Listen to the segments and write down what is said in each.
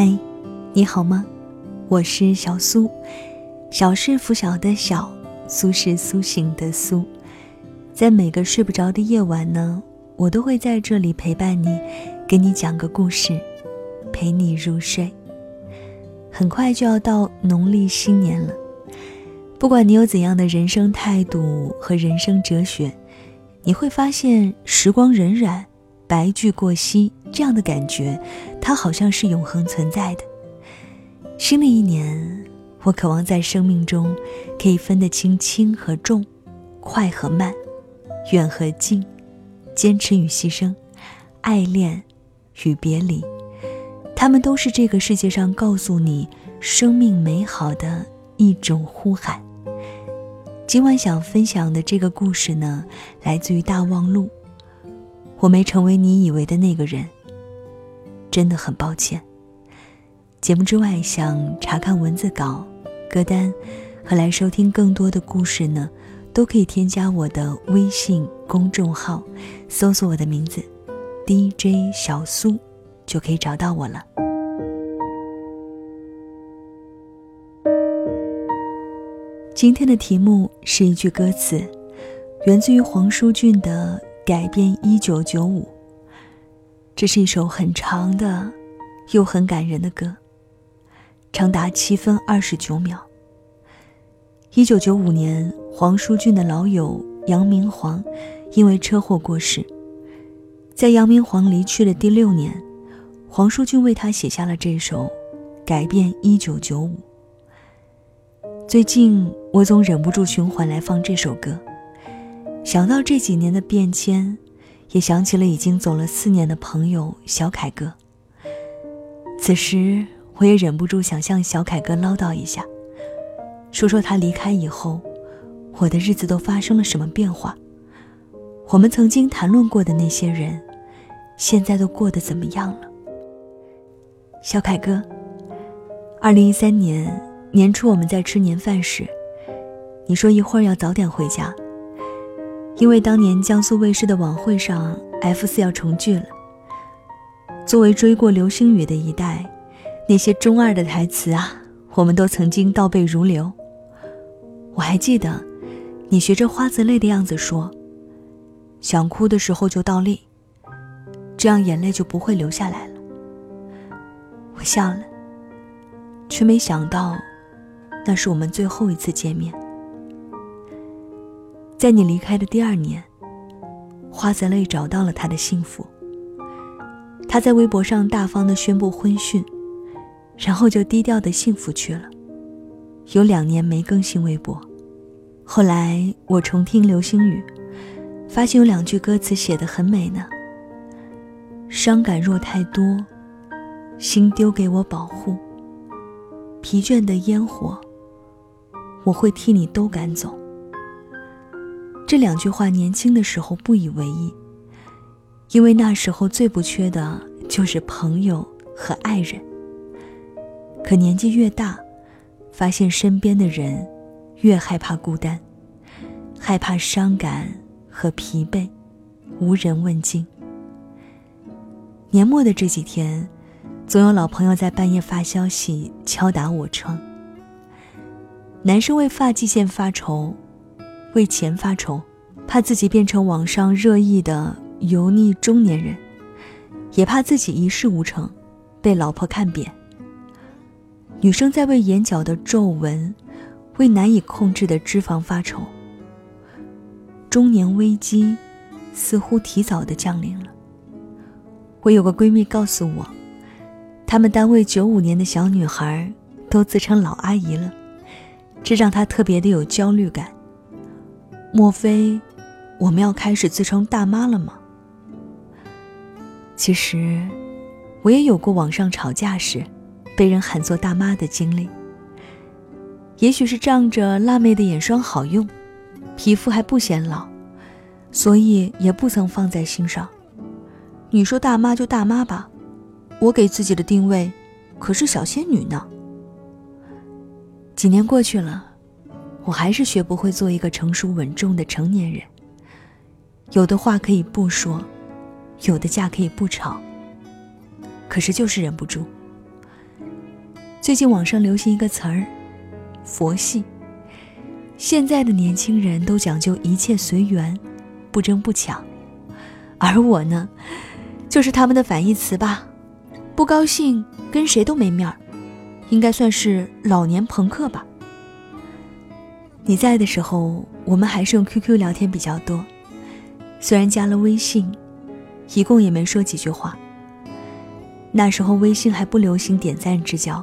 嗨，你好吗？我是小苏，小是拂晓的小，苏是苏醒的苏。在每个睡不着的夜晚呢，我都会在这里陪伴你，给你讲个故事，陪你入睡。很快就要到农历新年了，不管你有怎样的人生态度和人生哲学，你会发现时光荏苒。白驹过隙，这样的感觉，它好像是永恒存在的。新的一年，我渴望在生命中可以分得清轻和重，快和慢，远和近，坚持与牺牲，爱恋与别离，他们都是这个世界上告诉你生命美好的一种呼喊。今晚想分享的这个故事呢，来自于大望路。我没成为你以为的那个人，真的很抱歉。节目之外，想查看文字稿、歌单和来收听更多的故事呢，都可以添加我的微信公众号，搜索我的名字 DJ 小苏，就可以找到我了。今天的题目是一句歌词，源自于黄舒骏的。改编一九九五，这是一首很长的，又很感人的歌，长达七分二十九秒。一九九五年，黄舒骏的老友杨明煌因为车祸过世，在杨明煌离去的第六年，黄舒骏为他写下了这首《改变一九九五》。最近，我总忍不住循环来放这首歌。想到这几年的变迁，也想起了已经走了四年的朋友小凯哥。此时，我也忍不住想向小凯哥唠叨一下，说说他离开以后，我的日子都发生了什么变化。我们曾经谈论过的那些人，现在都过得怎么样了？小凯哥，二零一三年年初我们在吃年饭时，你说一会儿要早点回家。因为当年江苏卫视的晚会上，F 四要重聚了。作为追过流星雨的一代，那些中二的台词啊，我们都曾经倒背如流。我还记得，你学着花泽类的样子说：“想哭的时候就倒立，这样眼泪就不会流下来了。”我笑了，却没想到，那是我们最后一次见面。在你离开的第二年，花泽类找到了他的幸福。他在微博上大方的宣布婚讯，然后就低调的幸福去了。有两年没更新微博，后来我重听《流星雨》，发现有两句歌词写的很美呢。伤感若太多，心丢给我保护。疲倦的烟火，我会替你都赶走。这两句话，年轻的时候不以为意，因为那时候最不缺的就是朋友和爱人。可年纪越大，发现身边的人越害怕孤单，害怕伤感和疲惫，无人问津。年末的这几天，总有老朋友在半夜发消息敲打我窗。男生为发际线发愁。为钱发愁，怕自己变成网上热议的油腻中年人，也怕自己一事无成，被老婆看扁。女生在为眼角的皱纹，为难以控制的脂肪发愁。中年危机，似乎提早的降临了。我有个闺蜜告诉我，他们单位九五年的小女孩都自称老阿姨了，这让她特别的有焦虑感。莫非我们要开始自称大妈了吗？其实，我也有过网上吵架时被人喊作大妈的经历。也许是仗着辣妹的眼霜好用，皮肤还不显老，所以也不曾放在心上。你说大妈就大妈吧，我给自己的定位可是小仙女呢。几年过去了。我还是学不会做一个成熟稳重的成年人。有的话可以不说，有的架可以不吵。可是就是忍不住。最近网上流行一个词儿，佛系。现在的年轻人都讲究一切随缘，不争不抢，而我呢，就是他们的反义词吧。不高兴跟谁都没面儿，应该算是老年朋克吧。你在的时候，我们还是用 QQ 聊天比较多，虽然加了微信，一共也没说几句话。那时候微信还不流行点赞之交。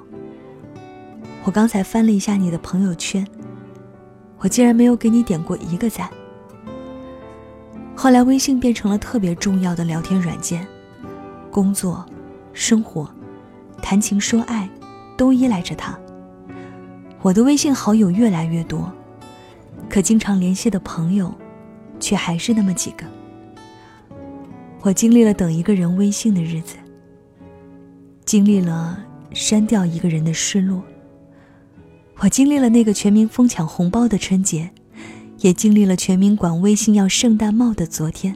我刚才翻了一下你的朋友圈。我竟然没有给你点过一个赞。后来微信变成了特别重要的聊天软件，工作、生活、谈情说爱，都依赖着它。我的微信好友越来越多，可经常联系的朋友，却还是那么几个。我经历了等一个人微信的日子，经历了删掉一个人的失落。我经历了那个全民疯抢红包的春节，也经历了全民管微信要圣诞帽的昨天。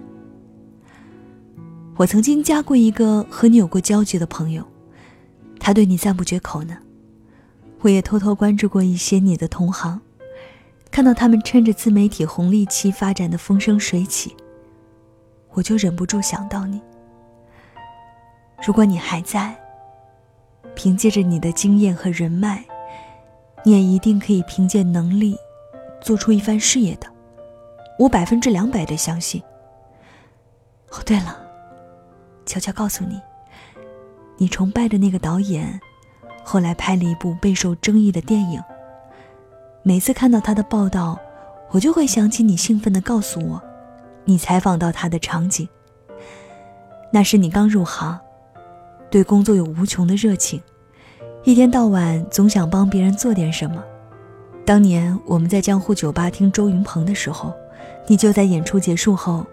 我曾经加过一个和你有过交集的朋友，他对你赞不绝口呢。我也偷偷关注过一些你的同行，看到他们趁着自媒体红利期发展的风生水起，我就忍不住想到你。如果你还在，凭借着你的经验和人脉。你也一定可以凭借能力，做出一番事业的，我百分之两百的相信。哦，对了，悄悄告诉你，你崇拜的那个导演，后来拍了一部备受争议的电影。每次看到他的报道，我就会想起你兴奋的告诉我，你采访到他的场景。那是你刚入行，对工作有无穷的热情。一天到晚总想帮别人做点什么。当年我们在江湖酒吧听周云鹏的时候，你就在演出结束后，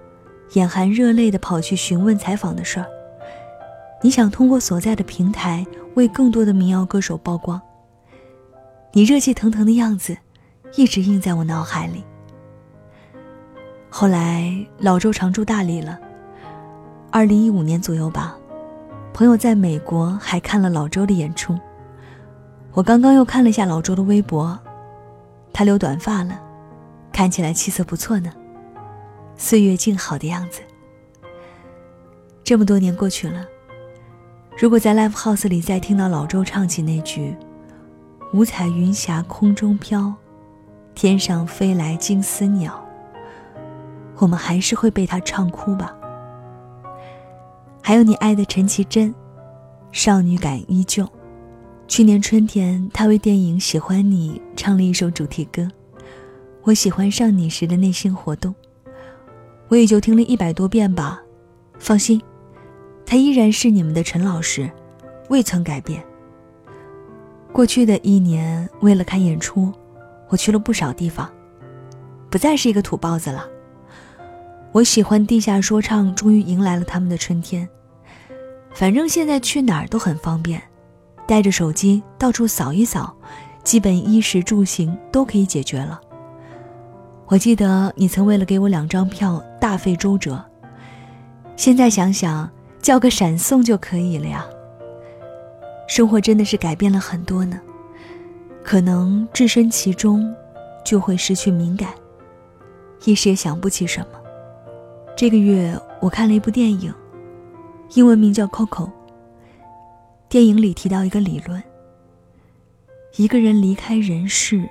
眼含热泪地跑去询问采访的事儿。你想通过所在的平台为更多的民谣歌手曝光。你热气腾腾的样子，一直印在我脑海里。后来老周常驻大理了，二零一五年左右吧，朋友在美国还看了老周的演出。我刚刚又看了一下老周的微博，他留短发了，看起来气色不错呢，岁月静好的样子。这么多年过去了，如果在 live house 里再听到老周唱起那句“五彩云霞空中飘，天上飞来金丝鸟”，我们还是会被他唱哭吧。还有你爱的陈绮贞，少女感依旧。去年春天，他为电影《喜欢你》唱了一首主题歌，我喜欢上你时的内心活动，我也就听了一百多遍吧。放心，他依然是你们的陈老师，未曾改变。过去的一年，为了看演出，我去了不少地方，不再是一个土包子了。我喜欢地下说唱，终于迎来了他们的春天。反正现在去哪儿都很方便。带着手机到处扫一扫，基本衣食住行都可以解决了。我记得你曾为了给我两张票大费周折，现在想想叫个闪送就可以了呀。生活真的是改变了很多呢，可能置身其中，就会失去敏感，一时也想不起什么。这个月我看了一部电影，英文名叫《Coco》。电影里提到一个理论：一个人离开人世，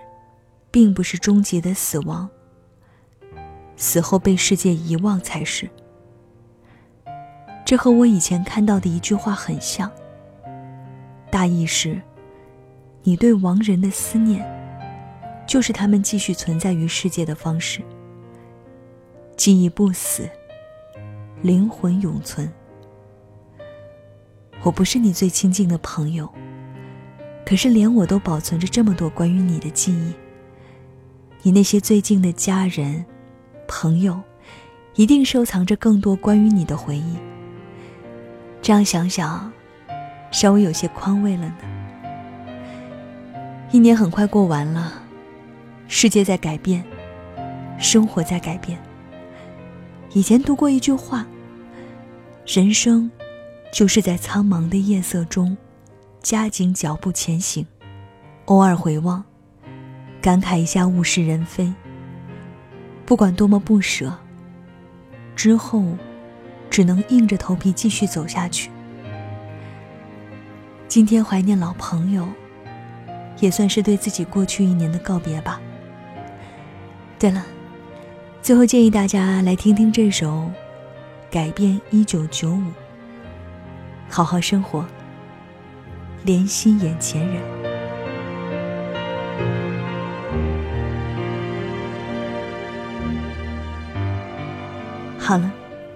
并不是终极的死亡，死后被世界遗忘才是。这和我以前看到的一句话很像。大意是：你对亡人的思念，就是他们继续存在于世界的方式。记忆不死，灵魂永存。我不是你最亲近的朋友，可是连我都保存着这么多关于你的记忆。你那些最近的家人、朋友，一定收藏着更多关于你的回忆。这样想想，稍微有些宽慰了呢。一年很快过完了，世界在改变，生活在改变。以前读过一句话：人生。就是在苍茫的夜色中，加紧脚步前行。偶尔回望，感慨一下物是人非。不管多么不舍，之后只能硬着头皮继续走下去。今天怀念老朋友，也算是对自己过去一年的告别吧。对了，最后建议大家来听听这首《改变一九九五》，好好生活，怜惜眼前人。好了，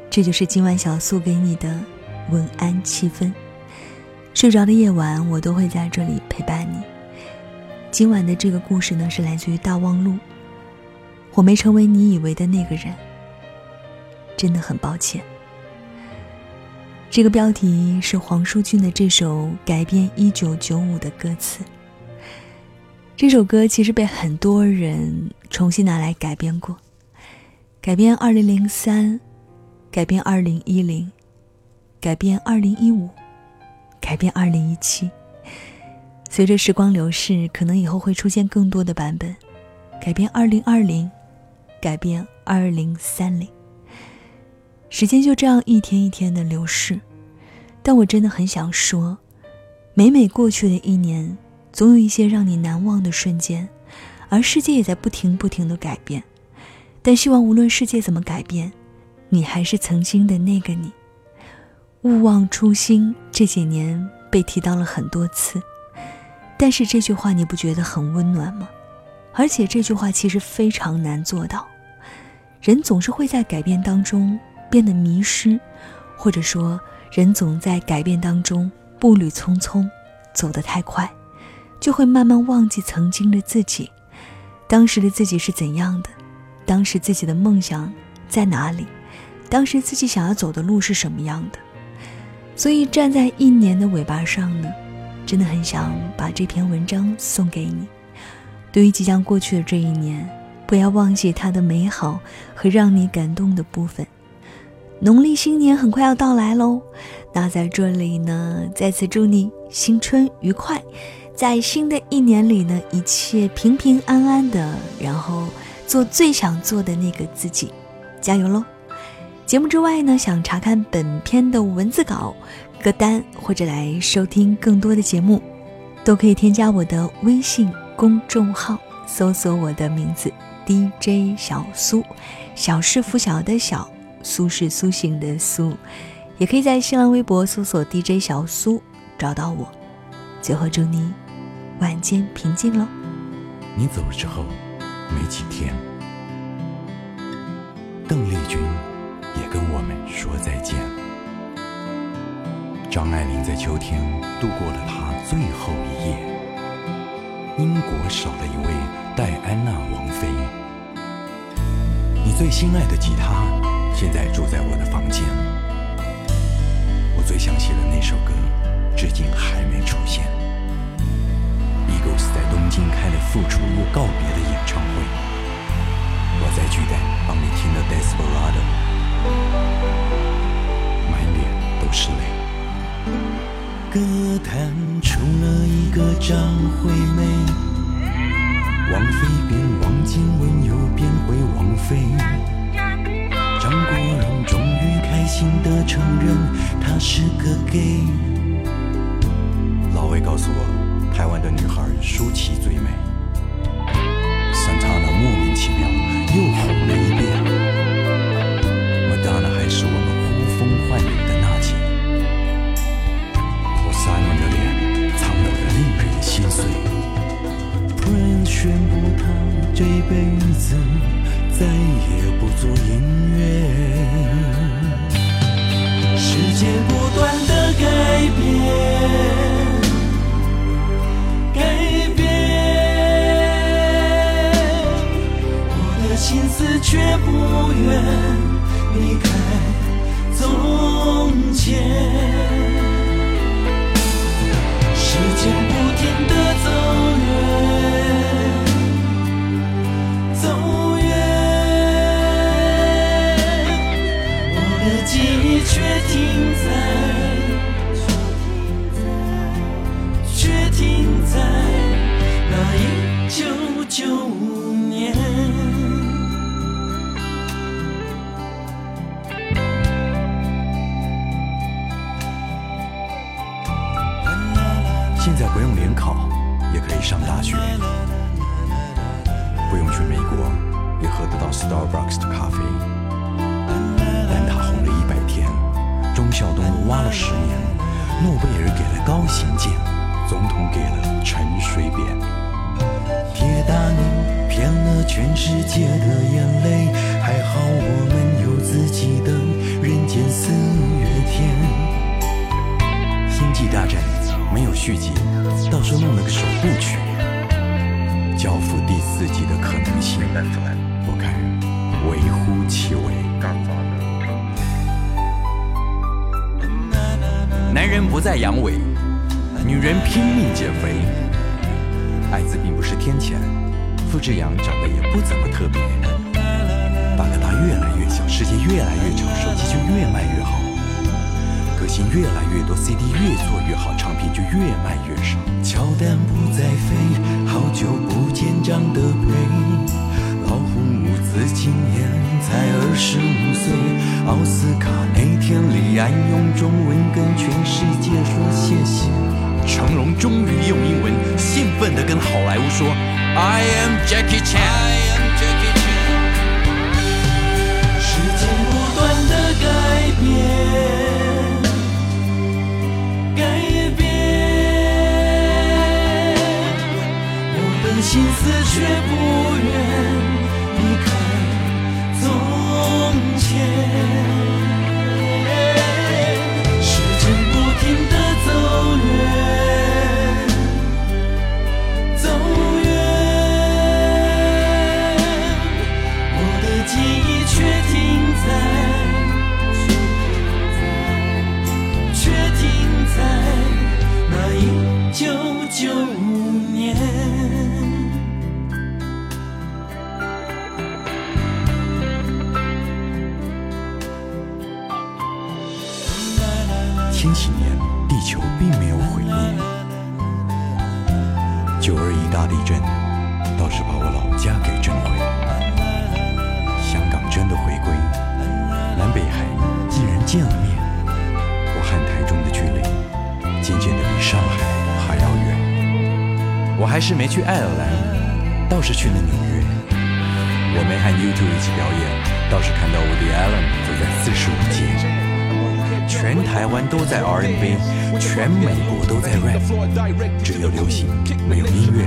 这就是今晚小素给你的晚安气氛。睡着的夜晚，我都会在这里陪伴你。今晚的这个故事呢，是来自于大望路。我没成为你以为的那个人，真的很抱歉。这个标题是黄舒骏的这首改编一九九五的歌词。这首歌其实被很多人重新拿来改编过。改编二零零三，改编二零一零，改编二零一五，改编二零一七。随着时光流逝，可能以后会出现更多的版本。改编二零二零，改编二零三零。时间就这样一天一天的流逝，但我真的很想说，每每过去的一年，总有一些让你难忘的瞬间，而世界也在不停不停的改变。但希望无论世界怎么改变，你还是曾经的那个你。勿忘初心这几年被提到了很多次，但是这句话你不觉得很温暖吗？而且这句话其实非常难做到。人总是会在改变当中变得迷失，或者说人总在改变当中步履匆匆，走得太快，就会慢慢忘记曾经的自己，当时的自己是怎样的。当时自己的梦想在哪里？当时自己想要走的路是什么样的？所以站在一年的尾巴上呢，真的很想把这篇文章送给你。对于即将过去的这一年，不要忘记它的美好和让你感动的部分。农历新年很快要到来喽，那在这里呢，再次祝你新春愉快，在新的一年里呢，一切平平安安的，然后。做最想做的那个自己，加油喽！节目之外呢，想查看本篇的文字稿、歌单或者来收听更多的节目，都可以添加我的微信公众号，搜索我的名字 DJ 小苏，小是拂晓的小，苏是苏醒的苏，也可以在新浪微博搜索 DJ 小苏找到我。最后祝你晚间平静喽！你走了之后。没几天，邓丽君也跟我们说再见。张爱玲在秋天度过了她最后一夜。英国少了一位戴安娜王妃。你最心爱的吉他现在住在我的房间。我最想写的那首歌，至今还没出现。Eagles 在东京开了复出又告别的演唱会，我在巨蛋坛出了一个张惠妹，王菲变王静文又变回王菲，张国荣终于开心地承认他是个 gay。老魏告诉我。台湾的女孩舒淇最美，桑塔纳莫名其妙又红了一宣布他这辈子再也不做音乐。世界不断的改变。改变，我的心思却不愿离开从前，时间不停的走停在，却停在那一九九五年。现在不用联考，也可以上大学，不用去美国，也喝得到 Starbucks 的咖啡。十年，诺贝尔给了高行健，总统给了陈水扁。铁达尼骗了全世界的眼泪，还好我们有自己的人间四月天。星际大战没有续集，到时候弄了个首部曲。交付第四季的可能性，我看微乎其微。男人不再阳痿，女人拼命减肥。艾滋病不是天谴，付志阳长得也不怎么特别。大哥大越来越小，世界越来越丑，手机就越卖越好。歌星越来越多，CD 越做越好，唱片就越卖越少。乔丹不再飞，好久不见张德培。老红五子今年才二十五岁。奥斯卡那天，李安用中文跟全世界说谢谢。成龙终于用英文兴奋地跟好莱坞说：“I am Jackie Chan。”时间不断的改变。改变，我的心思却不愿天。千禧年，地球并没有毁灭。九二一大地震倒是把我老家给震毁。香港真的回归，南北海既然见了面，我和台中的距离渐渐的比上海还要远。我还是没去爱尔兰，倒是去了纽约。我没和 YouTube 一起表演，倒是看到我的 Allen 走在四十五街。全台湾都在 R&B，全美国都在 rap，只有流行没有音乐。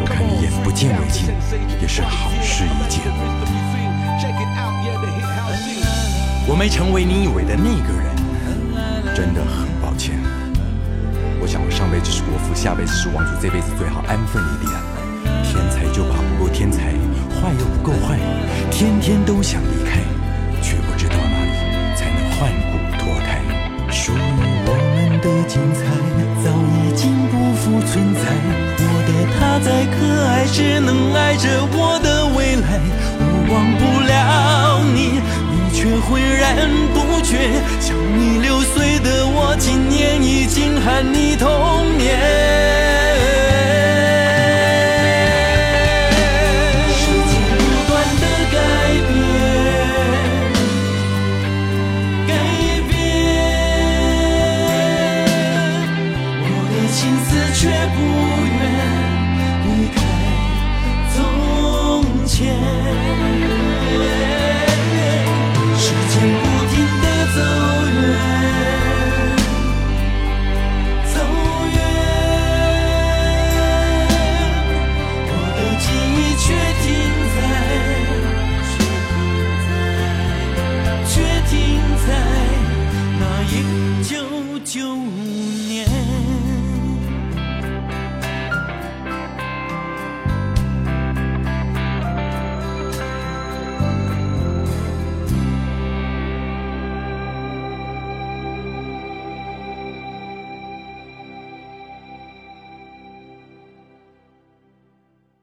我看你眼不见为净，也是好事一件。我没成为你以为的那个人，真的很抱歉。我想我上辈子是国父，下辈子是王子，这辈子最好安分一点。天才就怕不够天才，坏又不够坏，天天都想离开，却不知道哪里才能换骨。属于我们的精彩早已经不复存在。我的他再可爱，只能爱着我的未来。我忘不了你，你却浑然不觉。像你六岁的我，今年已经喊你痛